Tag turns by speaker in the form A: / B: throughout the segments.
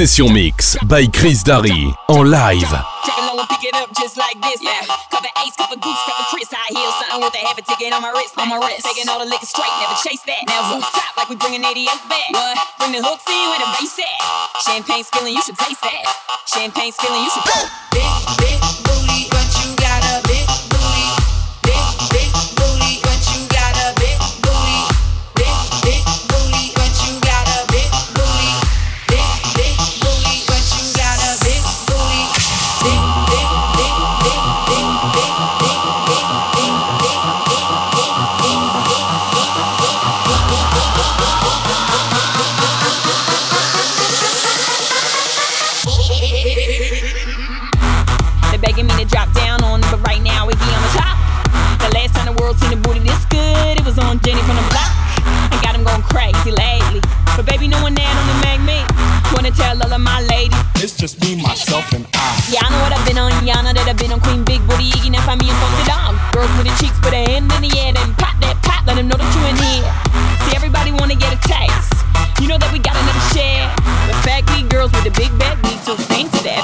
A: Session Mix by Chris Darry en live.
B: pick it up just like this. Yeah. Cover ace, cover goose, cover Chris. High heels, something with a heavy ticket on my wrist. On my wrist. Taking all the liquor straight, never chase that. Now rooftop like we bringing 88 back. What? Bring the hooks in with the bass at. Champagne spilling, you should taste that. Champagne spilling, you should. Big, big booty,
C: just me, myself, and I.
B: Yeah, I know what I've been on, yeah, I know that I've been on Queen Big Booty, Iggy, now find me of the dog. Girls with the cheeks, put a hand in the air, then pop that pop, let them know that you in here. See, everybody wanna get a taste. You know that we got another share. The fat geek girls with the big back, we too fancy to ever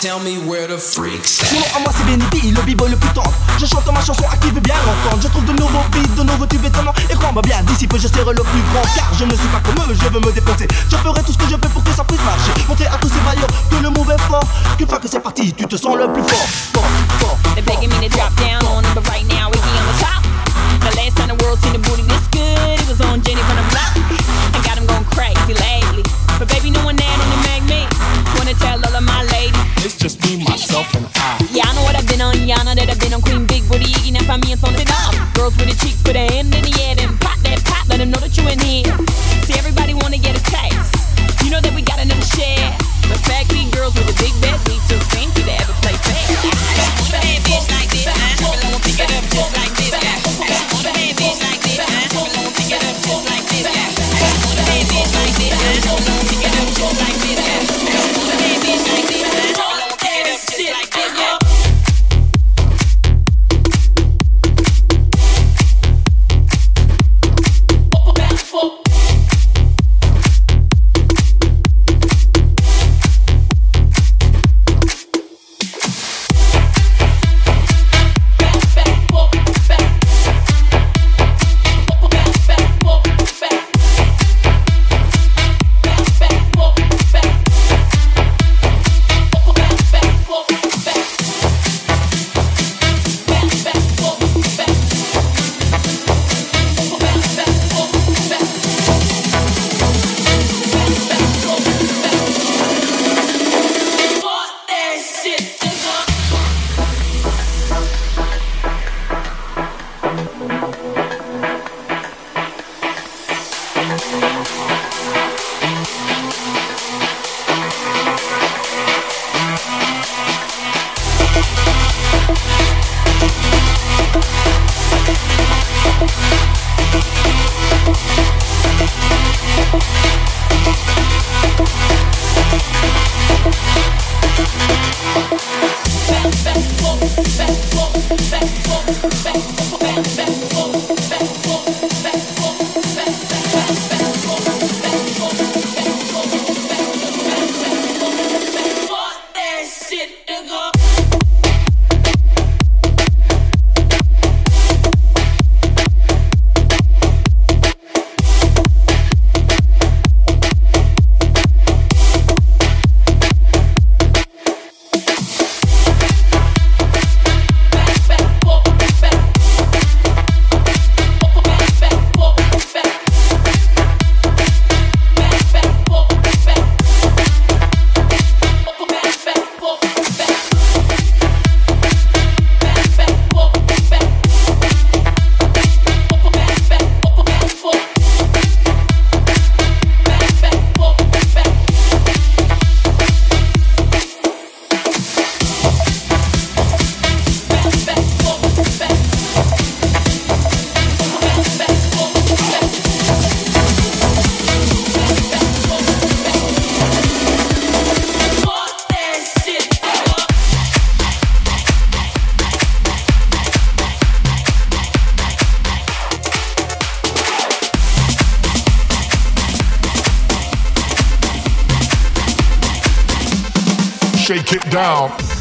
D: Tell me where the freaks
E: Mon nom à moi c'est Benny le b-boy le plus tendre Je chante ma chanson à qui veut bien l'entendre Je trouve de nouveaux beats, de nouveaux tubes étonnants. Et crois-moi bien, d'ici peu je serai le plus grand. Car je ne suis pas comme eux, je veux me dépenser. Je ferai tout ce que je peux pour que ça puisse marcher. Montrer à tous ces vaillants que le est fort. Qu'une fois que c'est parti, tu te sens le plus fort. Fort, fort
B: They're begging me to drop down on it, but right now we be on the top. The last time the world seen a booty this good, it was on Jenny from the block.
C: Just me, myself, and I.
B: Yeah, I know what I've been on, yeah, I know that I've been on Queen Big Booty, Iggy, now find me front of the. Girls with the cheeks, put a hand in the air, then down.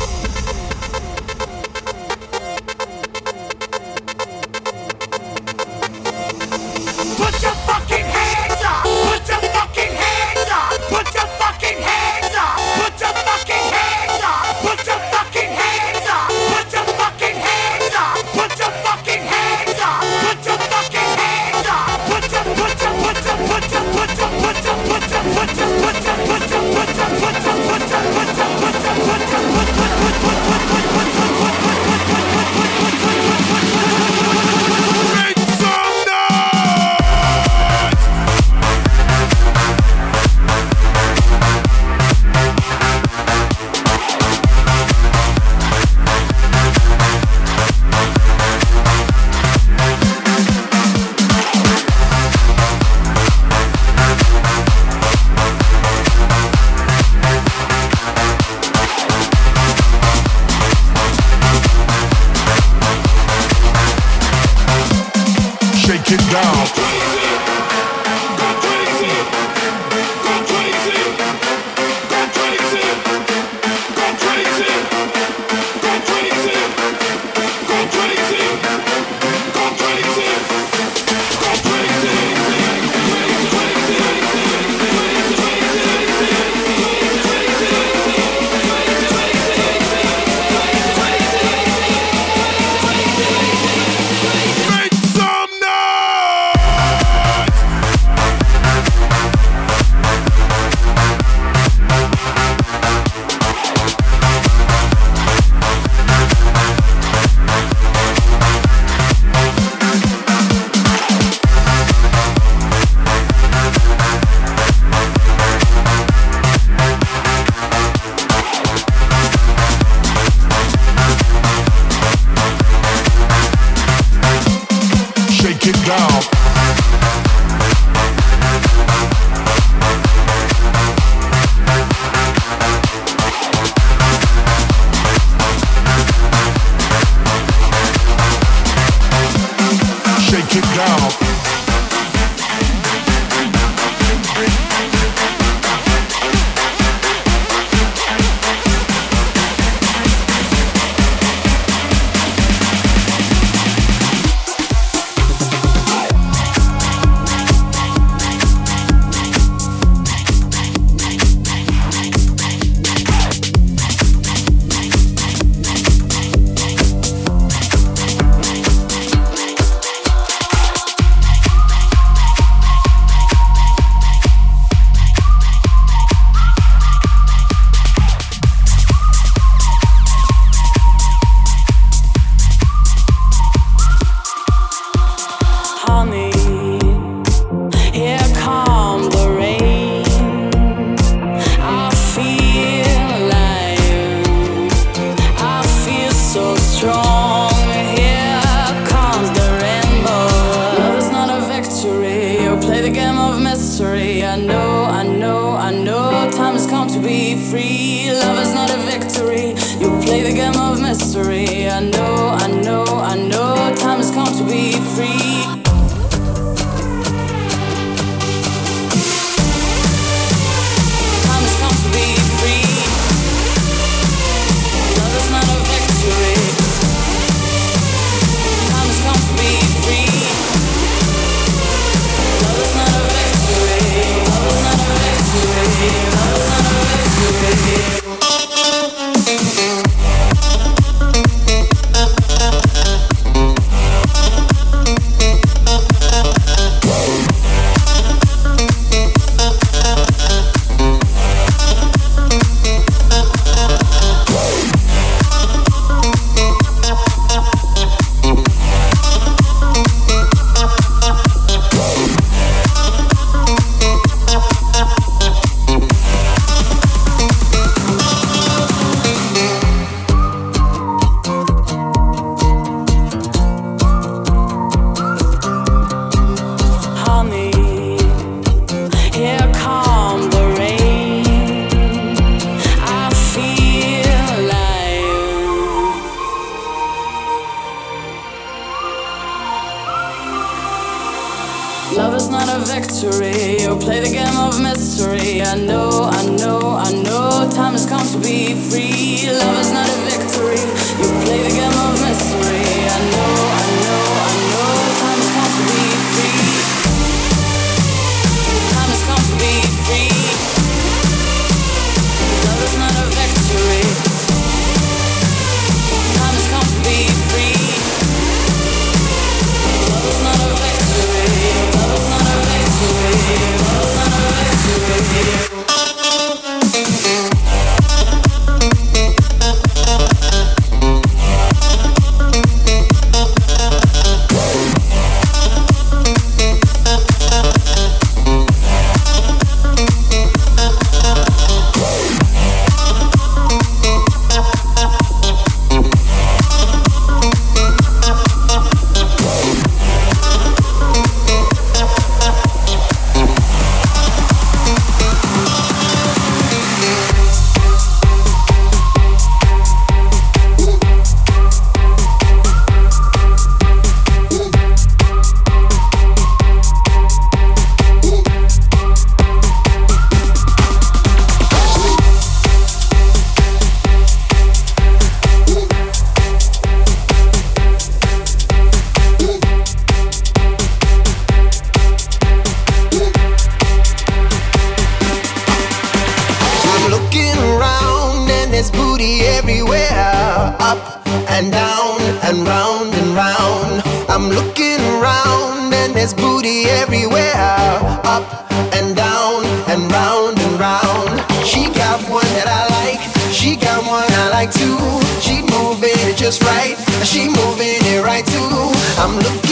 B: She moving it just right, she moving it
C: right too. I'm looking.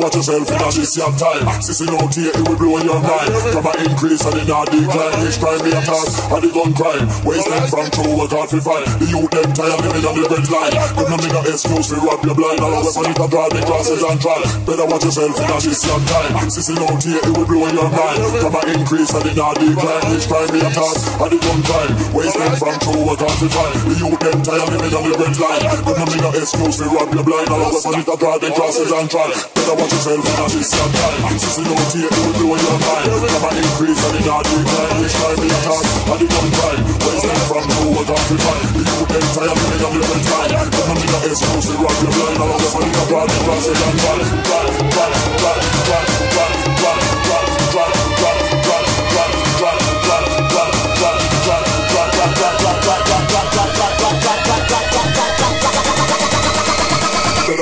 C: Watch yourself in a this your time. Sissy no tear, it will blow in your mind. From an increase and then a decline. Which crime be attack and the gun crime. Wasting from true, hard to fight. The youth them tired living on the red line. Them no make no excuse to rob your blind. All of us on it draw the crosses and try. Better watch yourself in a this your time. Sissy no tear, it will blow in your mind. From an increase and then a decline. Which crime be attack and the gun crime. Wasting from true, hard to fight. The youth them tired living on the red line. Them no make no excuse to rob your blind. All of us on it draw the crosses and Tell her what you feel for that is a time Things is no take, don't blow your mind. Come and increase and it not decline Each time it comes and it don't time Where's that from, know what I'm to find The youth them tired, me and the men time Come and be the exclusive, rock your blind. All of us on the ground, it runs it and run Run, run, run, run, run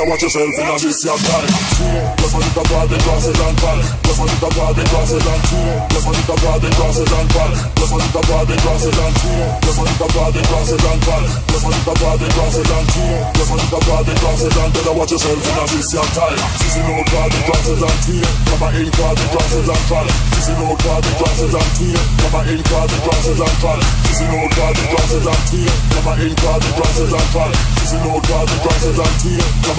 C: watch yourself in a time Just want it abroad, then cross and fall Just want it Just want Just want Just want Just want Just want watch yourself in a time This is no and and This is no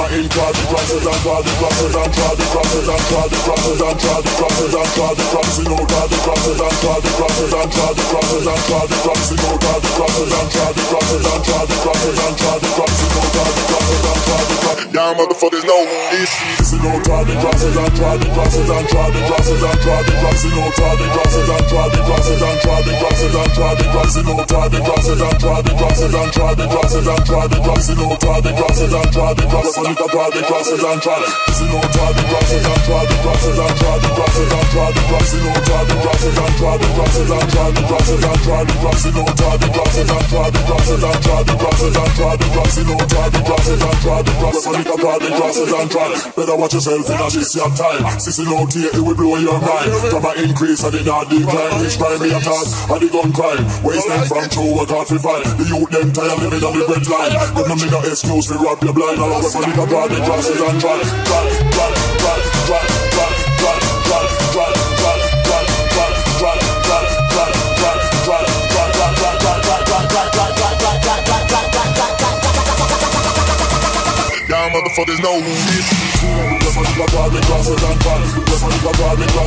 C: and card the crosses and card the crosses and card the crosses and card the crosses and card the crosses and card the crosses. No card the crosses and card the crosses and card the crosses and card the crosses. No card the crosses and card the crosses and card the crosses and card the crosses. No card the crosses and card the crosses. Y'all motherfuckers know who this is. This is no card the crosses and card the crosses and card the crosses and card the crosses. No card the crosses and card the crosses and card the crosses and card the crosses. No card the crosses and card the crosses and card the crosses and card the crosses. No card the crosses and card the crosses. On it card the crosses and card. This is no card the crosses and card the crosses and card the crosses and card the crosses. No card the crosses and card the crosses and card the crosses and card the crosses. No card the crosses and card the crosses and card the crosses and card the crosses. No card the crosses and card the crosses. On it card the crosses and card. Better watch yourself in a this your time. Sissy no tear, it will blow your mind. From an increase and it not decline. Which crime me attack and the gun crime. Wasting from true work hard to fight. The youth them tired living on the red line. Them no make no excuse to rob your blind. All of us on it card the crosses and try, try, try, try, try, try, try, try, try, try, try, try, try, try, try, try, Personne ne va bal va va va va va va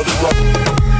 C: on on on on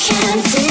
F: can't do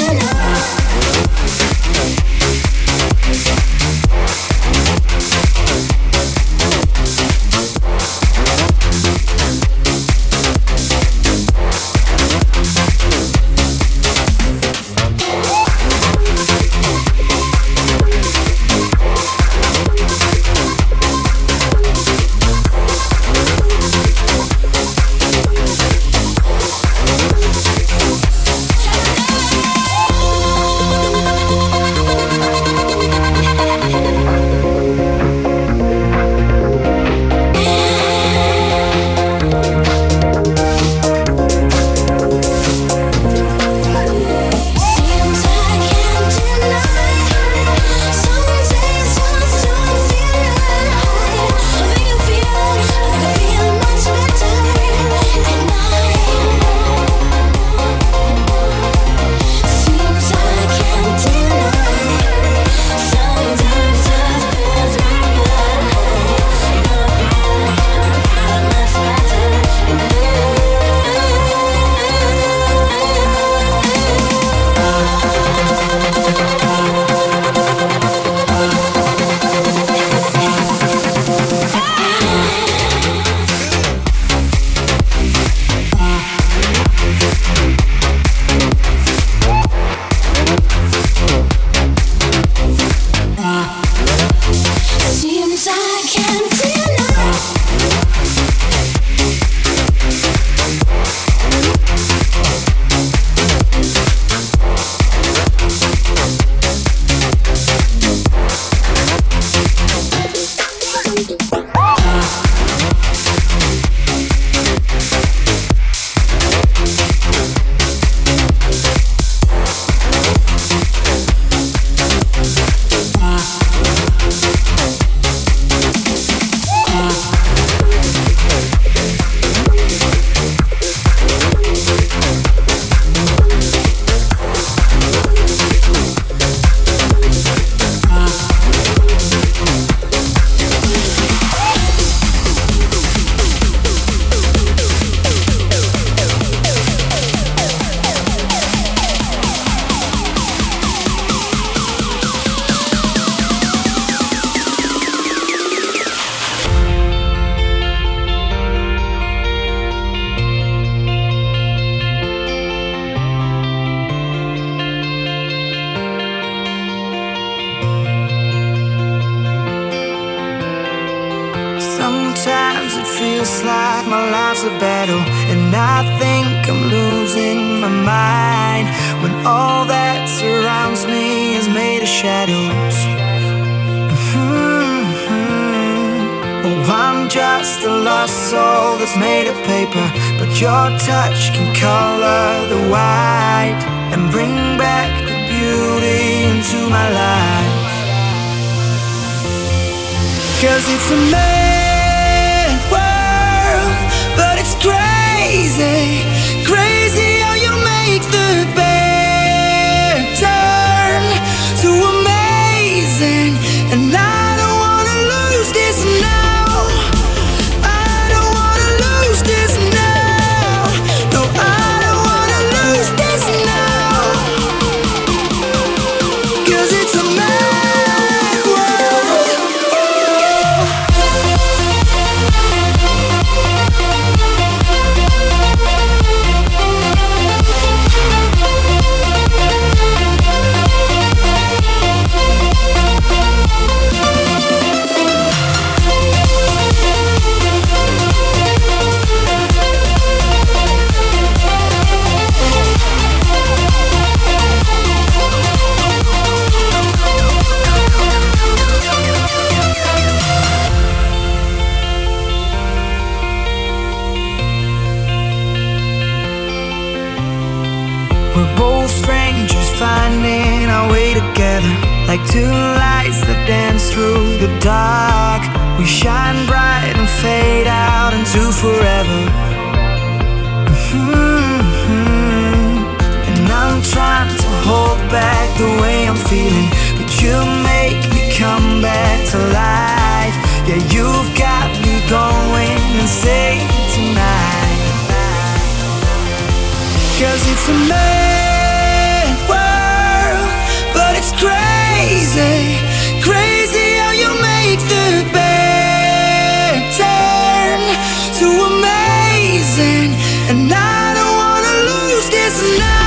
F: this now.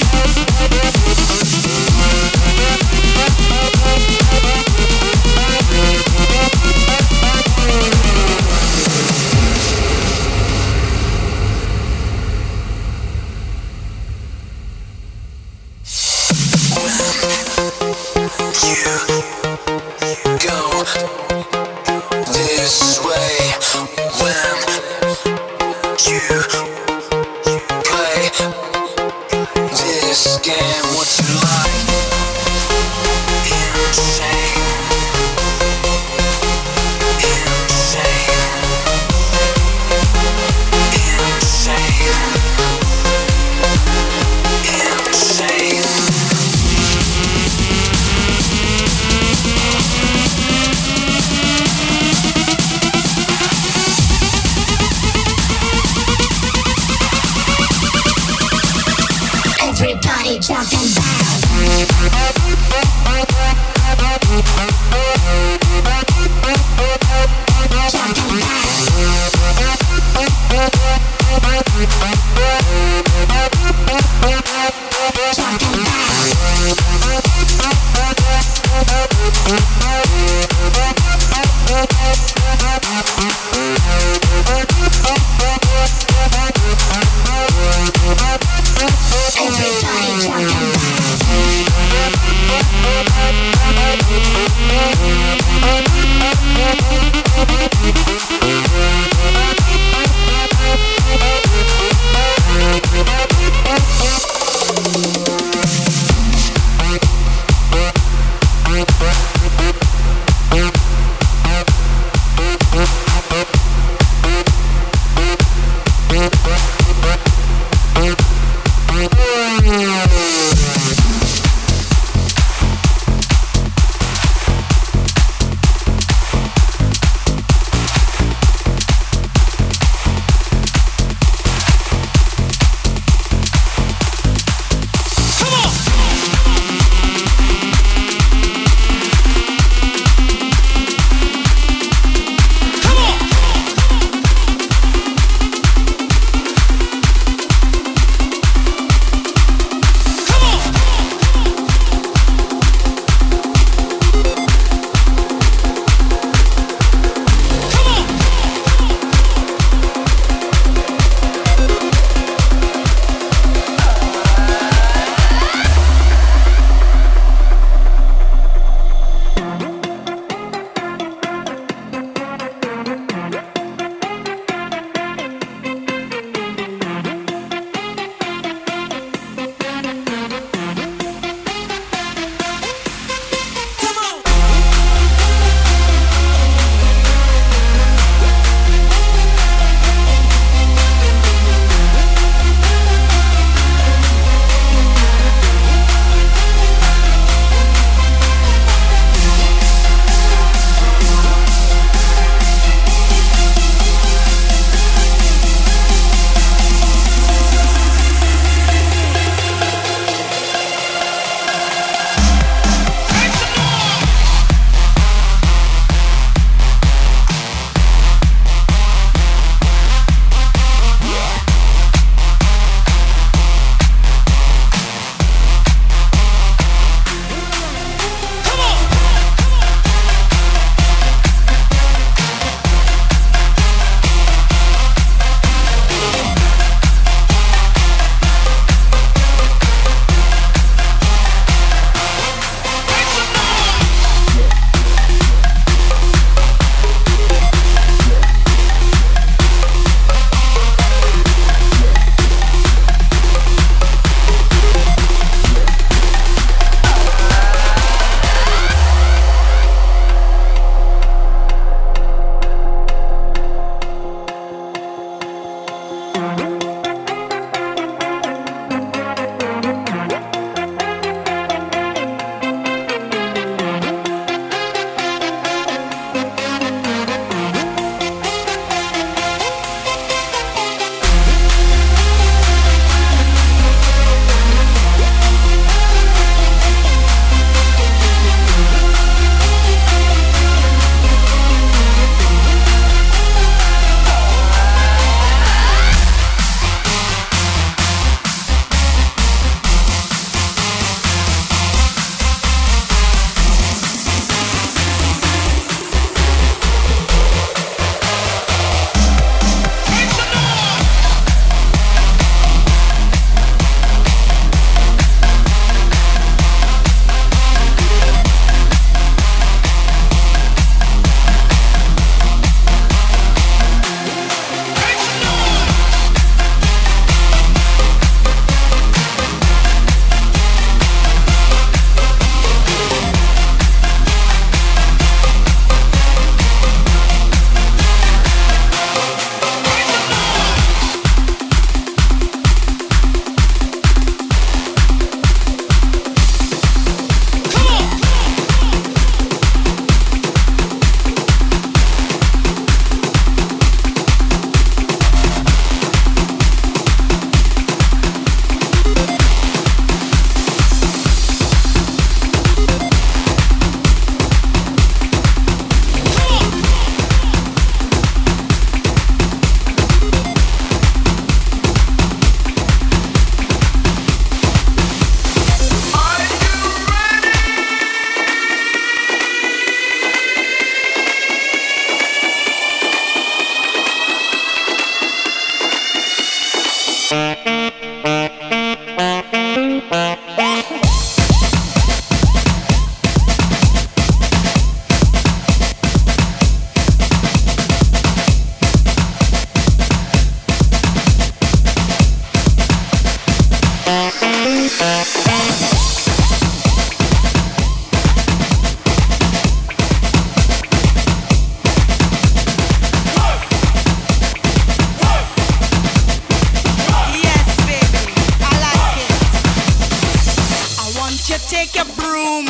G: take your broom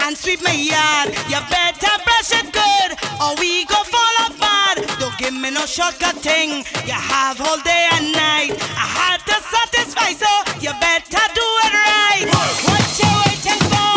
G: and sweep my
H: yard. You better brush it good, or we go fall apart. Don't give me no shortcut thing. You have all day and night. I had to satisfy, so you better do it right. What you waiting for?